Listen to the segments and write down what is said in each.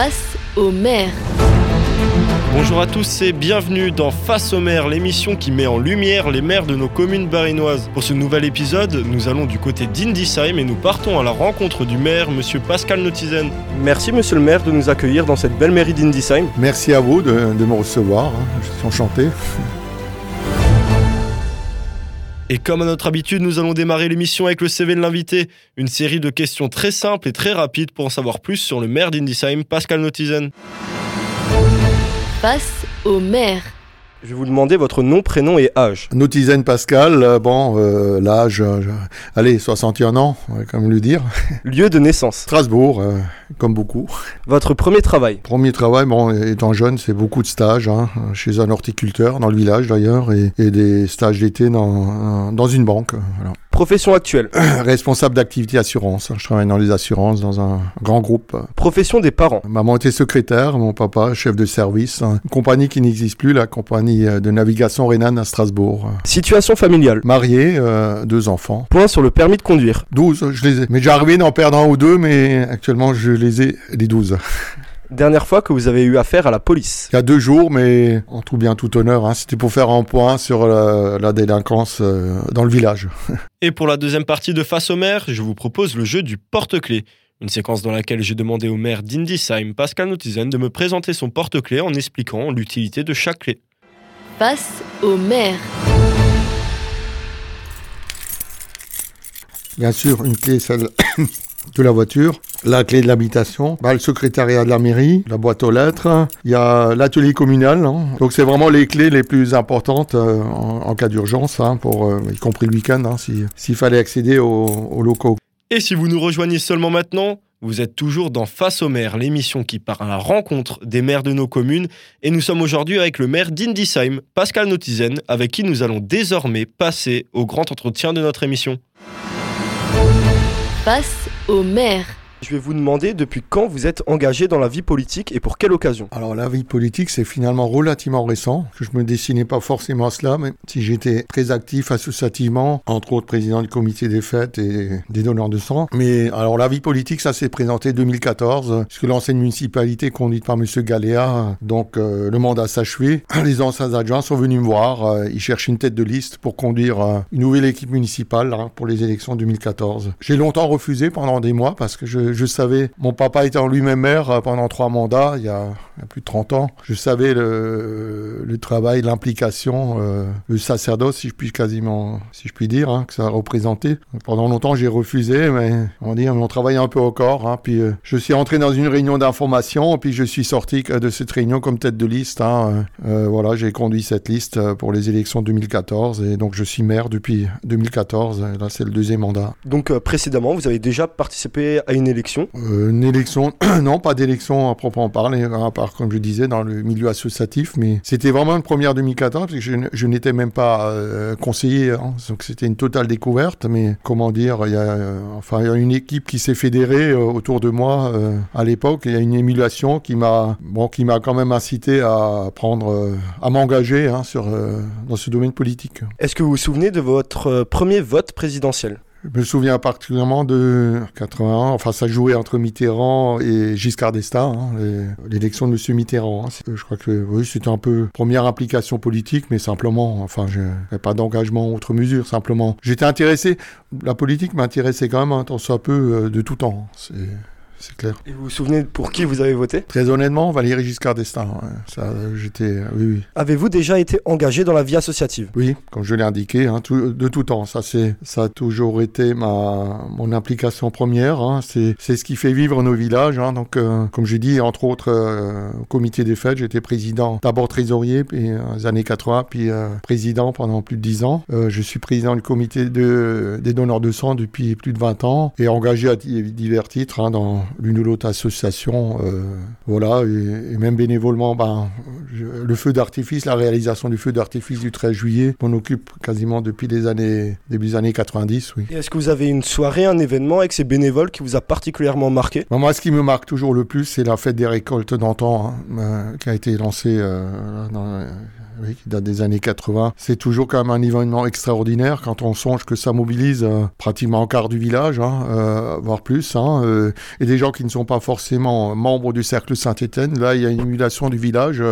Face au maire. Bonjour à tous et bienvenue dans Face au maire, l'émission qui met en lumière les maires de nos communes barinoises. Pour ce nouvel épisode, nous allons du côté d'Indisheim et nous partons à la rencontre du maire, monsieur Pascal Notizen. Merci monsieur le maire de nous accueillir dans cette belle mairie d'Indisheim. Merci à vous de, de me recevoir, hein. je suis enchanté. Et comme à notre habitude, nous allons démarrer l'émission avec le CV de l'invité, une série de questions très simples et très rapides pour en savoir plus sur le maire d'Indisheim, Pascal Notizen. Face au maire. Je vais vous demander votre nom, prénom et âge. Notizen Pascal, euh, bon, euh, l'âge, euh, je- allez, 61 ans, même le dire. Lieu de naissance. Strasbourg, euh, comme beaucoup. Votre premier travail. Premier travail, bon, étant jeune, c'est beaucoup de stages, hein, chez un horticulteur, dans le village d'ailleurs, et, et des stages d'été dans, dans une banque. euh, Voilà. Profession actuelle. Responsable d'activité assurance, je travaille dans les assurances, dans un grand groupe. Profession des parents. Maman était secrétaire, mon papa chef de service, une compagnie qui n'existe plus, la compagnie euh, de navigation rhénane à Strasbourg. Situation familiale. Marié, euh, deux enfants. Point sur le permis de conduire. 12, je les ai. Mais j'ai arrivé d'en perdre un ou deux, mais actuellement je les ai, les 12. Dernière fois que vous avez eu affaire à la police. Il y a deux jours, mais en tout bien tout honneur, hein, c'était pour faire un point sur la, la délinquance euh, dans le village. Et pour la deuxième partie de Face au maire, je vous propose le jeu du porte-clés. Une séquence dans laquelle j'ai demandé au maire d'Indisheim, Pascal Notizen, de me présenter son porte-clés en expliquant l'utilité de chaque clé. Face au maire. Bien sûr, une clé, celle de la voiture, la clé de l'habitation, bah, le secrétariat de la mairie, la boîte aux lettres, il y a l'atelier communal. hein. Donc c'est vraiment les clés les plus importantes euh, en, en cas d'urgence, hein, pour euh, y compris le week-end, hein, si- s'il fallait accéder aux, aux locaux. Et si vous nous rejoignez seulement maintenant, vous êtes toujours dans Face au maire, l'émission qui part à la rencontre des maires de nos communes. Et nous sommes aujourd'hui avec le maire d'Indisheim, Pascal Notizen, avec qui nous allons désormais passer au grand entretien de notre émission. Face au maire. Je vais vous demander depuis quand vous êtes engagé dans la vie politique et pour quelle occasion. Alors la vie politique, c'est finalement relativement récent, que je me dessinais pas forcément à cela, mais si j'étais très actif associativement, entre autres président du comité des fêtes et des donneurs de sang. Mais alors la vie politique, ça s'est présenté 2014, puisque l'ancienne municipalité conduite par Monsieur Galéa, donc euh, le mandat s'achevait. Les anciens adjoints sont venus me voir, euh, ils cherchent une tête de liste pour conduire euh, une nouvelle équipe municipale hein, pour les élections 2014. J'ai longtemps refusé pendant des mois parce que je, je savais, mon papa était en lui-même maire euh, pendant trois mandats, il y a, a plus de 30 ans. Je savais le, travail, l'implication, euh, le sacerdoce, si je puis quasiment, si je puis dire, hein, que ça représentait. Pendant longtemps, j'ai refusé, mais on dit, on travaillait un peu corps. Hein, puis euh, je suis entré dans une réunion d'information, puis je suis sorti de cette réunion comme tête de liste. Hein, voilà, j'ai conduit cette liste pour les élections 2014, et donc je suis maire depuis 2014. et Là, c'est le deuxième mandat. Donc précédemment, vous avez déjà participé à une élection. Euh, une élection, non, pas d'élection à proprement parler, à part, comme je disais, dans le milieu associatif, mais c'était vraiment une première 2014, parce que je, n'étais même pas euh, conseiller, hein, donc c'était une totale découverte, mais comment dire, il y a, euh, enfin, il y a une équipe qui s'est fédérée euh, autour de moi euh, à l'époque, il y a une émulation qui m'a, bon, qui m'a quand même incité à prendre, euh, à m'engager hein, sur, euh, dans ce domaine politique. Est-ce que vous vous souvenez de votre premier vote présidentiel? Je me souviens particulièrement de 81, enfin ça jouait entre Mitterrand et Giscard d'Estaing, hein, l'élection de M. Mitterrand. hein. Je crois que oui, c'était un peu première implication politique, mais simplement, enfin je n'avais pas d'engagement outre mesure, simplement. J'étais intéressé, la politique m'intéressait quand même un tant soit peu euh, de tout temps, c'est clair. Et vous vous souvenez pour qui vous avez voté? Très honnêtement, Valéry Giscard d'Estaing, ouais, ça j'étais, euh, oui oui. Avez-vous déjà été engagé dans la vie associative? Oui, comme je l'ai indiqué, hein, tout- de tout temps. Ça, c'est, ça a toujours été ma, mon implication première. hein. C'est, c'est ce qui fait vivre nos villages. hein. Donc, euh, comme j'ai dit, entre autres, euh, au comité des fêtes, j'étais président, d'abord trésorier, puis euh, les années 80, puis président pendant plus de 10 ans. Je suis président du comité de, des donneurs de sang depuis plus de 20 ans et engagé à di- divers titres hein, dans l'une ou l'autre association. euh, voilà, et, et même bénévolement, ben, je- le feu d'artifice, la réalisation du feu d'artifice du 13 juillet, on occupe quasiment depuis les années, début des années 90, oui. Est-ce que vous avez une soirée, un événement avec ces bénévoles qui vous a particulièrement marqué? Bon, moi, ce qui me marque toujours le plus, c'est la fête des récoltes d'antan, hein, euh, qui a été lancée euh, dans, oui, qui date des années 80. C'est toujours quand même un événement extraordinaire quand on songe que ça mobilise euh, pratiquement un quart du village, hein, euh, voire plus, hein, euh, et des gens qui ne sont pas forcément membres du cercle Saint-Étienne. Là, il y a une émulation du village,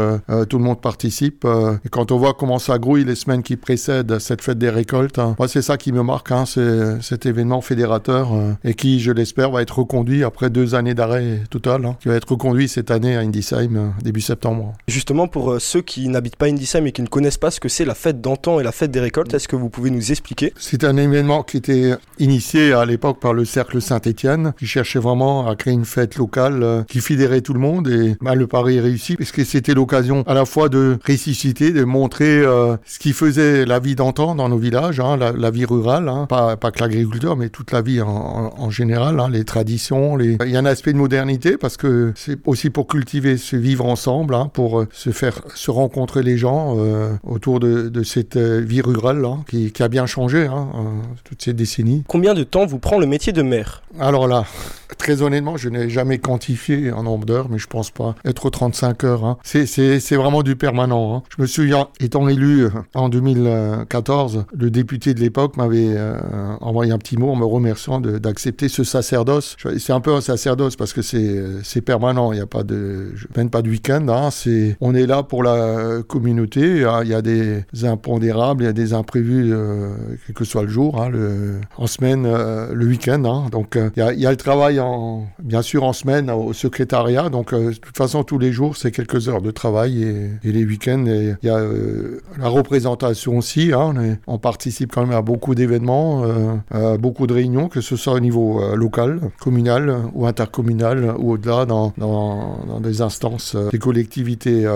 tout le monde participe. et quand on voit comment ça grouille les semaines qui précèdent cette fête des récoltes, hein, moi, c'est ça qui me marque, c'est cet événement fédérateur et qui, je l'espère, va être reconduit après deux années d'arrêt total, qui va être reconduit cette année à Indisheim début septembre. Justement, pour ceux qui n'habitent pas Indisheim et qui ne connaissent pas ce que c'est la fête d'antan et la fête des récoltes, est-ce que vous pouvez nous expliquer? C'est un événement qui était initié à l'époque par le Cercle Saint-Étienne, qui cherchait vraiment à créer une fête locale euh, qui fédérait tout le monde. Et bah, le pari est réussi, puisque c'était l'occasion à la fois de ressusciter, de montrer euh, ce qui faisait la vie d'antan dans nos villages, hein, la, vie rurale, hein, pas, que l'agriculteur, mais toute la vie en, général, hein, les traditions. Il y a un aspect de modernité, parce que c'est aussi pour cultiver ce vivre ensemble, pour euh, se faire se rencontrer les gens euh, autour de, de cette euh, vie rurale là, qui, qui a bien changé hein, euh, toutes ces décennies. Combien de temps vous prend le métier de maire? Alors là, très honnêtement, je n'ai jamais quantifié en nombre d'heures, mais je pense pas être aux 35 heures. hein. C'est- vraiment du permanent. hein. Je me souviens, étant élu en 2014, le député de l'époque m'avait envoyé un petit mot en me remerciant d'accepter ce sacerdoce. C'est un peu un sacerdoce parce que c'est permanent. Il n'y a pas de, je- même pas de week-end. hein. C'est, on est là pour la communauté. Hein. Il y a des impondérables, il y a des imprévus, euh, quel que soit le jour, hein, le, en semaine, euh, le week-end. hein. Donc euh, il y, a, le travail, en, bien sûr, en semaine au secrétariat. Donc de toute façon, tous les jours, c'est quelques heures de travail et, les week-ends. Il y a la représentation aussi. On, participe quand même à beaucoup d'événements, à beaucoup de réunions, que ce soit au niveau local, communal ou intercommunal ou au-delà dans, des instances des collectivités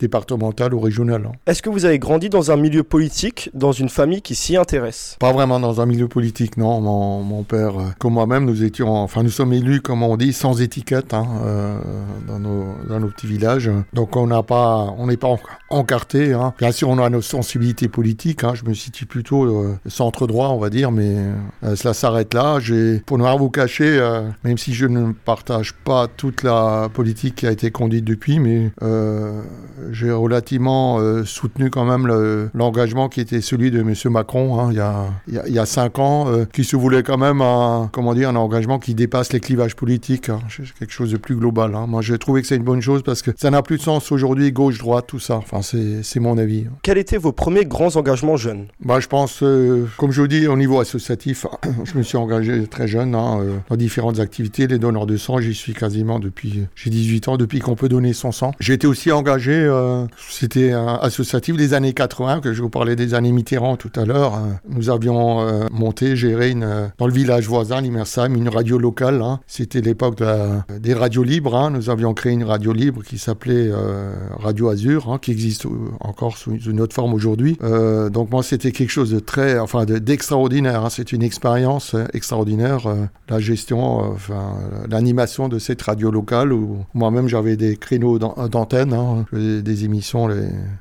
départementales ou régionales. Est-ce que vous avez grandi dans un milieu politique, dans une famille qui s'y intéresse? Pas vraiment dans un milieu politique, non. Mon, mon père, euh, comme moi-même, nous étions, enfin, nous sommes élus, comme on dit, sans étiquette hein, euh, dans, nos, dans nos petits villages. Donc, on n'a pas, on n'est pas en- encarté. Hein. Bien sûr, on a nos sensibilités politiques. Hein. Je me situe plutôt euh, centre droit, on va dire, mais euh, cela s'arrête là. J'ai, pour ne rien vous cacher, euh, même si je ne partage pas toute la politique qui a été conduite depuis, mais euh, j'ai relativement euh, soutenu quand même le- l'engagement qui était celui de M. Macron hein, il, y a, il, y a, cinq ans, euh, qui se voulait quand même un, comment dire, un engagement qui dépasse les clivages politiques, hein. Quelque chose de plus global. hein. Moi, j'ai trouvé que c'est une bonne chose parce que ça n'a plus de sens aujourd'hui, gauche-droite, tout ça. Enfin, c'est mon avis. Quels étaient vos premiers grands engagements jeunes? Bah, je pense, euh, comme je vous dis, au niveau associatif, je me suis engagé très jeune dans différentes activités. Les donneurs de sang, j'y suis quasiment depuis, j'ai 18 ans, depuis qu'on peut donner son sang. J'ai été aussi engagé, euh, c'était un associatif des années 80, que je vous parlais des années Mitterrand tout à l'heure. euh, nous avions euh, monté, géré une, euh, dans le village voisin, Limersheim, une radio locale. hein. C'était l'époque des radios libres. hein. Nous avions créé une radio libre qui s'appelait euh, Radio Azur, hein, qui existe encore sous une autre forme aujourd'hui. Donc moi, c'était quelque chose de très, enfin, de- d'extraordinaire. hein. C'est une expérience extraordinaire, la gestion, enfin, l'animation de cette radio locale où moi-même j'avais des créneaux d'an- d'antenne, hein. Des émissions,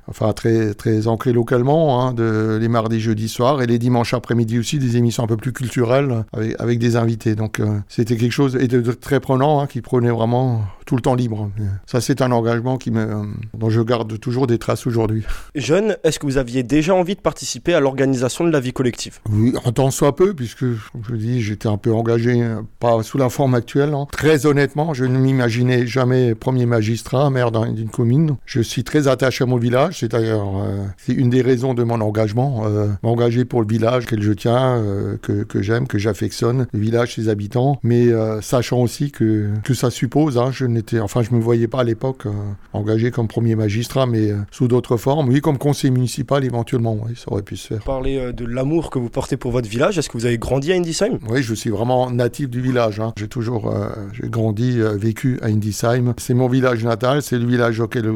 enfin très très ancrées localement, hein, de, les mardis, jeudis soirs et les dimanches après-midi aussi des émissions un peu plus culturelles avec, avec des invités. Donc euh, c'était quelque chose et de très prenant hein, qui prenait vraiment tout le temps libre. Ça c'est un engagement qui me, euh, dont je garde toujours des traces aujourd'hui. Jeune, est-ce que vous aviez déjà envie de participer à l'organisation de la vie collective? Oui, en tant soit peu, puisque, comme je dis, j'étais un peu engagé, pas sous la forme actuelle. hein. Très honnêtement, je ne m'imaginais jamais premier magistrat, maire d'un- d'une commune. Je suis très attaché à mon village, c'est d'ailleurs euh, c'est une des raisons de mon engagement. euh, M'engager pour le village que je tiens, euh, que, que j'aime, que j'affectionne, le village, ses habitants, mais sachant aussi que, que ça suppose, hein, je enfin, je me voyais pas à l'époque euh, engagé comme premier magistrat, mais euh, sous d'autres formes. Oui, comme conseiller municipal éventuellement, oui, ça aurait pu se faire. Parler euh, de l'amour que vous portez pour votre village, est-ce que vous avez grandi à Indisheim? Oui, je suis vraiment natif du village. hein. J'ai toujours j'ai grandi, vécu à Indisheim. C'est mon village natal, c'est le village auquel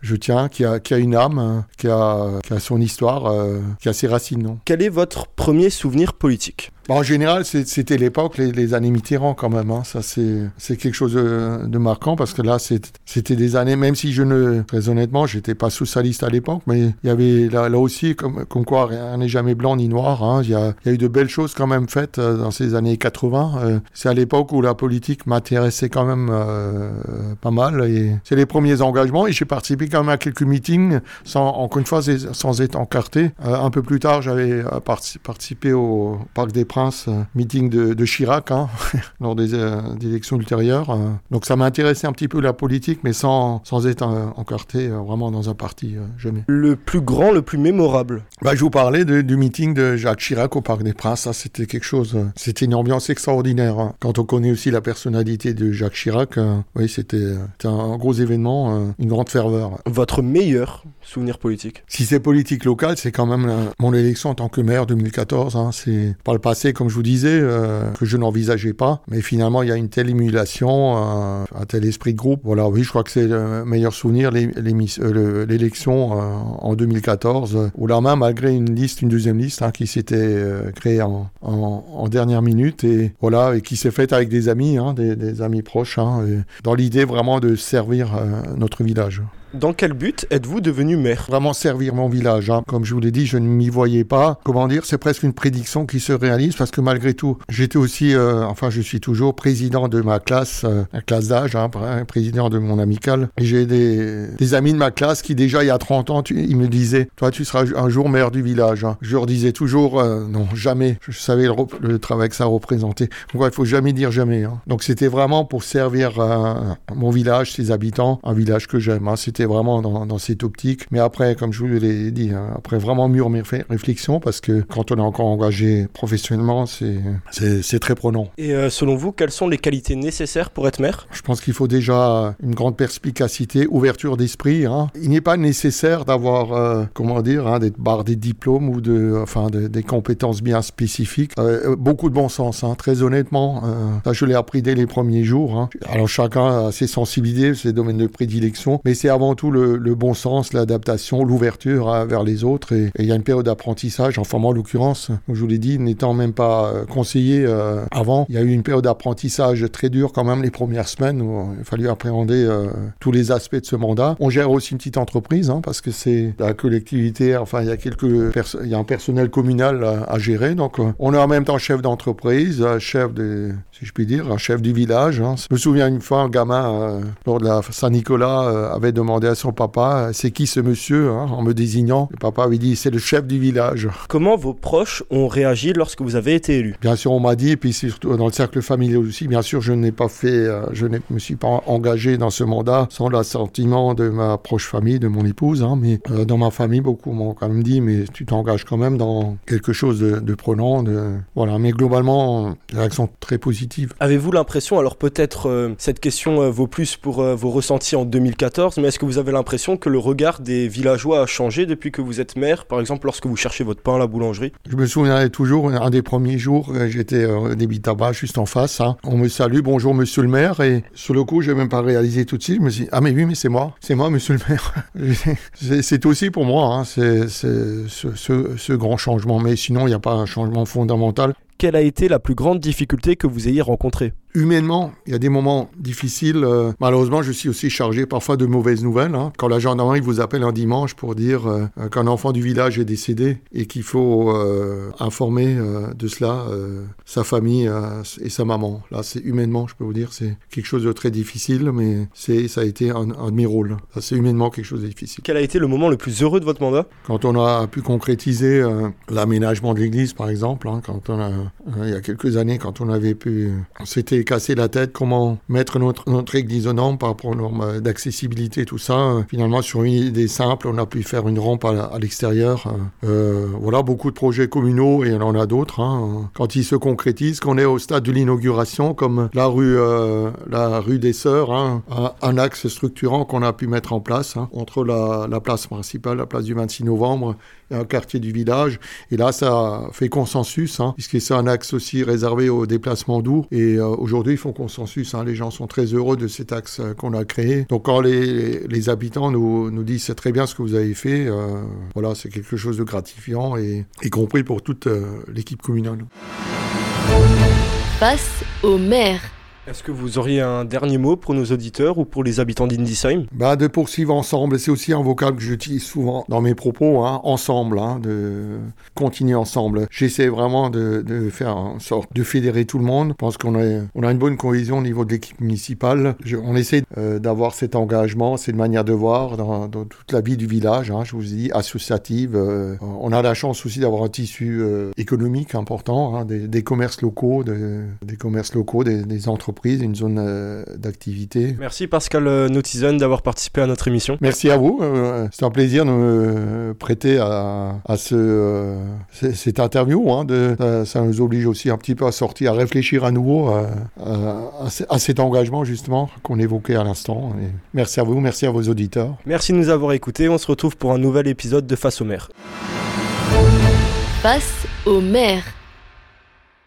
je tiens, qui a, qui a une âme, hein, qui, a, qui a son histoire, qui a ses racines. non Quel est votre premier souvenir politique? Bon, en général, c'était l'époque, les, les années Mitterrand quand même. hein. Ça, c'est quelque chose de, de marquant parce que là, c'était des années, même si je ne, très honnêtement, j'étais pas socialiste à l'époque, mais il y avait là, aussi, comme, comme quoi rien n'est jamais blanc ni noir. hein. Il y, a, il y a eu de belles choses quand même faites euh, dans ces années 80. Euh, c'est à l'époque où la politique m'intéressait quand même euh, pas mal. C'est les premiers engagements. Et j'ai participé quand même à quelques meetings, sans, encore une fois, sans être encarté. Euh, un peu plus tard, j'avais euh, parti- participé au Parc des Princes, euh, meeting de, de Chirac, hein, lors des, euh, des élections ultérieures. euh. donc ça m'intéressait un petit peu la politique, mais sans, sans être encarté vraiment dans un parti, jamais. Le plus grand, le plus mémorable. Bah, je vous parlais de- du meeting de Jacques Chirac au Parc des Princes. Ça, c'était quelque chose. C'était une ambiance extraordinaire. hein. Quand on connaît aussi la personnalité de Jacques Chirac, euh, oui, c'était un gros événement, euh, une grande ferveur. Votre meilleur souvenir politique? Si c'est politique locale, c'est quand même euh, mon élection en tant que maire 2014. hein. C'est par le passé, comme je vous disais, euh, que je n'envisageais pas. Mais finalement, il y a une telle émulation, euh, un tel esprit de groupe. Voilà, oui, je crois que c'est le meilleur souvenir, euh, le- l'élection en 2014, euh, où là même, malgré une liste, une deuxième liste hein, qui s'était créée en, dernière minute et voilà, et qui s'est faite avec des amis, hein, des, amis proches, hein, dans l'idée vraiment de servir notre village. Dans quel but êtes-vous devenu maire? Vraiment servir mon village. hein. Comme je vous l'ai dit, je ne m'y voyais pas. Comment dire, c'est presque une prédiction qui se réalise parce que malgré tout, j'étais aussi, euh, enfin je suis toujours président de ma classe, euh, la classe d'âge, hein, pr- président de mon amical. Et j'ai des, amis de ma classe qui déjà il y a 30 ans, ils me disaient, toi tu seras un jour maire du village. hein. Je leur disais toujours, euh, non, jamais. Je savais le, travail que ça représentait. Donc ouais, il faut jamais dire jamais. hein. Donc c'était vraiment pour servir mon village, ses habitants, un village que j'aime. hein. C'était vraiment dans, dans cette optique. Mais après, comme je vous l'ai dit, hein, après vraiment mûre mes ré- réflexions, parce que quand on est encore engagé professionnellement, c'est très prenant. Et euh, selon vous, quelles sont les qualités nécessaires pour être maire? Je pense qu'il faut déjà une grande perspicacité, ouverture d'esprit. hein. Il n'est pas nécessaire d'avoir, euh, comment dire, hein, d'être bardé de diplômes ou de, enfin, de- des compétences bien spécifiques. Euh, beaucoup de bon sens, hein, très honnêtement. ça, je l'ai appris dès les premiers jours. Alors chacun a ses sensibilités, ses domaines de prédilection, mais c'est avant tout le, bon sens, l'adaptation, l'ouverture hein, vers les autres. Et il y a une période d'apprentissage. Enfin, moi, en l'occurrence, je vous l'ai dit, n'étant même pas euh, conseiller euh, avant, il y a eu une période d'apprentissage très dure quand même les premières semaines où il a fallu appréhender euh, tous les aspects de ce mandat. On gère aussi une petite entreprise hein, parce que c'est la collectivité. Enfin, il y a quelques il y a un personnel communal à, gérer. Donc, euh, on est en même temps chef d'entreprise, chef si je puis dire, chef du village. hein. Je me souviens une fois, un gamin lors de la Saint-Nicolas avait demandé à son papa, euh, c'est qui ce monsieur, hein, en me désignant. Le papa avait dit, c'est le chef du village. Comment vos proches ont réagi lorsque vous avez été élu? Bien sûr, on m'a dit, et puis surtout dans le cercle familial aussi, bien sûr, je n'ai pas fait, euh, je ne me suis pas engagé dans ce mandat sans l'assentiment de ma proche famille, de mon épouse, hein, mais euh, dans ma famille, beaucoup m'ont quand même dit, mais tu t'engages quand même dans quelque chose de, de prenant, de... voilà. Mais globalement, les réactions très positives. Avez-vous l'impression, alors peut-être euh, cette question euh, vaut plus pour vos ressentis en 2014, mais est-ce que vous avez l'impression que le regard des villageois a changé depuis que vous êtes maire, par exemple lorsque vous cherchez votre pain à la boulangerie? Je me souviendrai toujours, un des premiers jours, euh, j'étais euh, au débit tabac juste en face. hein. On me salue, bonjour monsieur le maire. Et sur le coup, je n'ai même pas réalisé tout de suite. Je me suis dit, ah mais oui, mais c'est moi, c'est moi monsieur le maire. C'est- aussi pour moi, hein, c'est c'est ce, ce- ce grand changement. Mais sinon, il n'y a pas un changement fondamental. Quelle a été la plus grande difficulté que vous ayez rencontrée Humainement, il y a des moments difficiles. euh, malheureusement, je suis aussi chargé parfois de mauvaises nouvelles. hein. Quand la gendarmerie vous appelle un dimanche pour dire euh, euh, qu'un enfant du village est décédé et qu'il faut euh, informer de cela sa famille et sa maman. Là, c'est humainement, je peux vous dire, c'est quelque chose de très difficile, mais c'est ça a été un, un de mes rôles. C'est humainement quelque chose de difficile. Quel a été le moment le plus heureux de votre mandat? Quand on a pu concrétiser l'aménagement de l'église, par exemple, hein, quand on a, il y a quelques années, quand on avait pu, on s'était cassé la tête comment mettre notre, notre église aux normes par rapport aux normes d'accessibilité, tout ça. Euh, Finalement, sur une idée simple, on a pu faire une rampe à, l'extérieur. Euh, euh, voilà, beaucoup de projets communaux et on en a d'autres. hein. Quand ils se concrétisent, qu'on est au stade de l'inauguration, comme la rue, euh, la rue des Sœurs, hein, un, axe structurant qu'on a pu mettre en place hein, entre la, la place principale, la place du 26 novembre et un quartier du village. Et là, ça fait consensus, hein, puisque un axe aussi réservé aux déplacements doux. Et euh, aujourd'hui, ils font consensus. hein. Les gens sont très heureux de cet axe euh, qu'on a créé. Donc, quand les, habitants nous, disent c'est très bien ce que vous avez fait, euh, voilà, c'est quelque chose de gratifiant et y compris pour toute l'équipe communale. Face au maire. Est-ce que vous auriez un dernier mot pour nos auditeurs ou pour les habitants d'Indysheim Bah, de poursuivre ensemble, c'est aussi un vocable que j'utilise souvent dans mes propos, hein, ensemble, hein, de continuer ensemble. J'essaie vraiment de, faire en sorte de fédérer tout le monde. Je pense qu'on a, on a une bonne cohésion au niveau de l'équipe municipale. On essaie euh, d'avoir cet engagement, cette manière de voir dans, toute la vie du village, hein, je vous dis, associative. Euh, on a la chance aussi d'avoir un tissu euh, économique important, hein, des, des, commerces locaux, de, des commerces locaux, des entreprises une zone euh, d'activité. Merci Pascal Notizen d'avoir participé à notre émission. Merci à vous. Euh, c'est un plaisir de me prêter à, à ce, euh, cette interview. Hein, de, ça nous oblige aussi un petit peu à sortir, à réfléchir à nouveau à, à, à cet engagement justement qu'on évoquait à l'instant. Merci à vous, merci à vos auditeurs. Merci de nous avoir écoutés. On se retrouve pour un nouvel épisode de Face au maire. Face au maire.